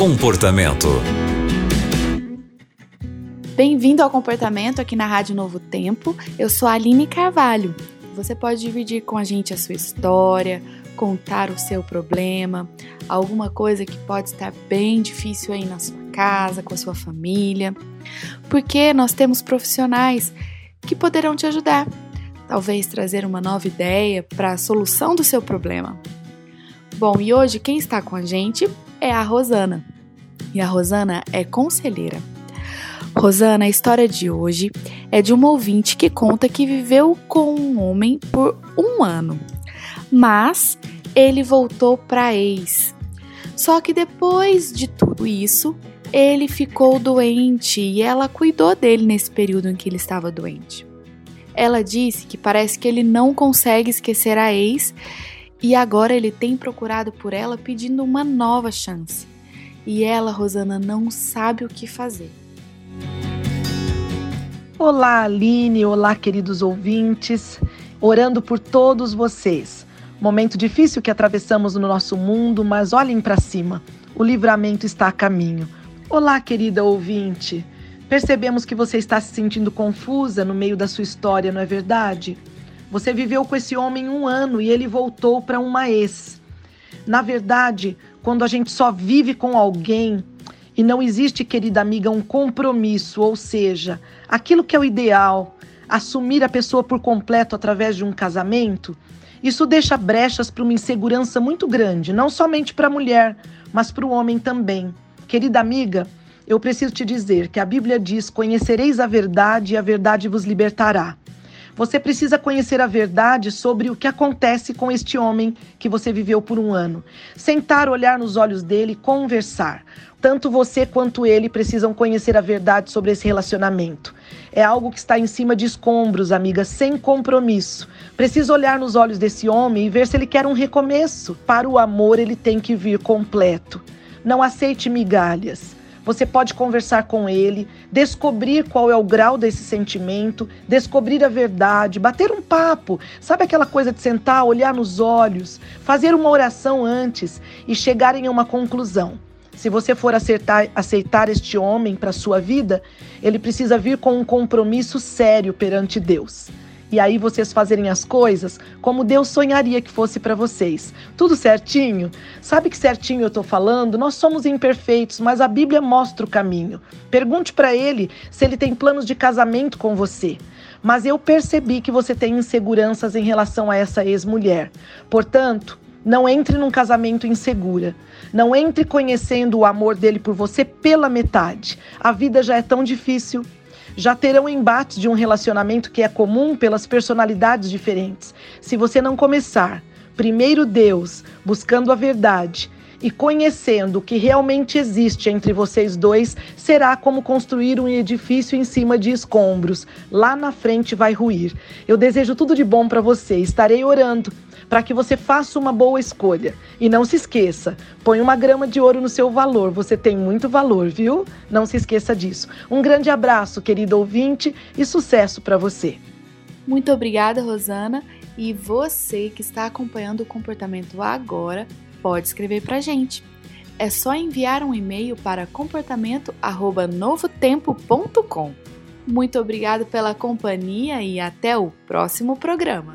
Comportamento. Bem-vindo ao Comportamento aqui na Rádio Novo Tempo. Eu sou a Aline Carvalho. Você pode dividir com a gente a sua história, contar o seu problema, alguma coisa que pode estar bem difícil aí na sua casa, com a sua família, porque nós temos profissionais que poderão te ajudar, talvez trazer uma nova ideia para a solução do seu problema. Bom, e hoje quem está com a gente é a Rosana. E a Rosana é conselheira. Rosana, a história de hoje é de uma ouvinte que conta que viveu com um homem por um ano, mas ele voltou para ex. Só que depois de tudo isso, ele ficou doente e ela cuidou dele nesse período em que ele estava doente. Ela disse que parece que ele não consegue esquecer a ex e agora ele tem procurado por ela pedindo uma nova chance. E ela, Rosana, não sabe o que fazer. Olá, Aline. Olá, queridos ouvintes. Orando por todos vocês. Momento difícil que atravessamos no nosso mundo, mas olhem para cima. O livramento está a caminho. Olá, querida ouvinte. Percebemos que você está se sentindo confusa no meio da sua história, não é verdade? Você viveu com esse homem um ano e ele voltou para uma ex. Na verdade, quando a gente só vive com alguém e não existe, querida amiga, um compromisso, ou seja, aquilo que é o ideal, assumir a pessoa por completo através de um casamento, isso deixa brechas para uma insegurança muito grande, não somente para a mulher, mas para o homem também. Querida amiga, eu preciso te dizer que a Bíblia diz: Conhecereis a verdade e a verdade vos libertará. Você precisa conhecer a verdade sobre o que acontece com este homem que você viveu por um ano. Sentar, olhar nos olhos dele, conversar. Tanto você quanto ele precisam conhecer a verdade sobre esse relacionamento. É algo que está em cima de escombros, amiga, sem compromisso. Precisa olhar nos olhos desse homem e ver se ele quer um recomeço. Para o amor, ele tem que vir completo. Não aceite migalhas. Você pode conversar com ele, descobrir qual é o grau desse sentimento, descobrir a verdade, bater um papo. Sabe aquela coisa de sentar, olhar nos olhos, fazer uma oração antes e chegarem a uma conclusão. Se você for aceitar, aceitar este homem para sua vida, ele precisa vir com um compromisso sério perante Deus e aí vocês fazerem as coisas como Deus sonharia que fosse para vocês. Tudo certinho? Sabe que certinho eu estou falando? Nós somos imperfeitos, mas a Bíblia mostra o caminho. Pergunte para ele se ele tem planos de casamento com você. Mas eu percebi que você tem inseguranças em relação a essa ex-mulher. Portanto, não entre num casamento insegura. Não entre conhecendo o amor dele por você pela metade. A vida já é tão difícil já terão embates de um relacionamento que é comum pelas personalidades diferentes. Se você não começar, primeiro Deus, buscando a verdade e conhecendo o que realmente existe entre vocês dois, será como construir um edifício em cima de escombros. Lá na frente vai ruir. Eu desejo tudo de bom para você. Estarei orando para que você faça uma boa escolha. E não se esqueça, põe uma grama de ouro no seu valor. Você tem muito valor, viu? Não se esqueça disso. Um grande abraço, querido ouvinte, e sucesso para você. Muito obrigada, Rosana. E você que está acompanhando o comportamento agora, pode escrever para gente. É só enviar um e-mail para comportamento@novotempo.com. Muito obrigado pela companhia e até o próximo programa.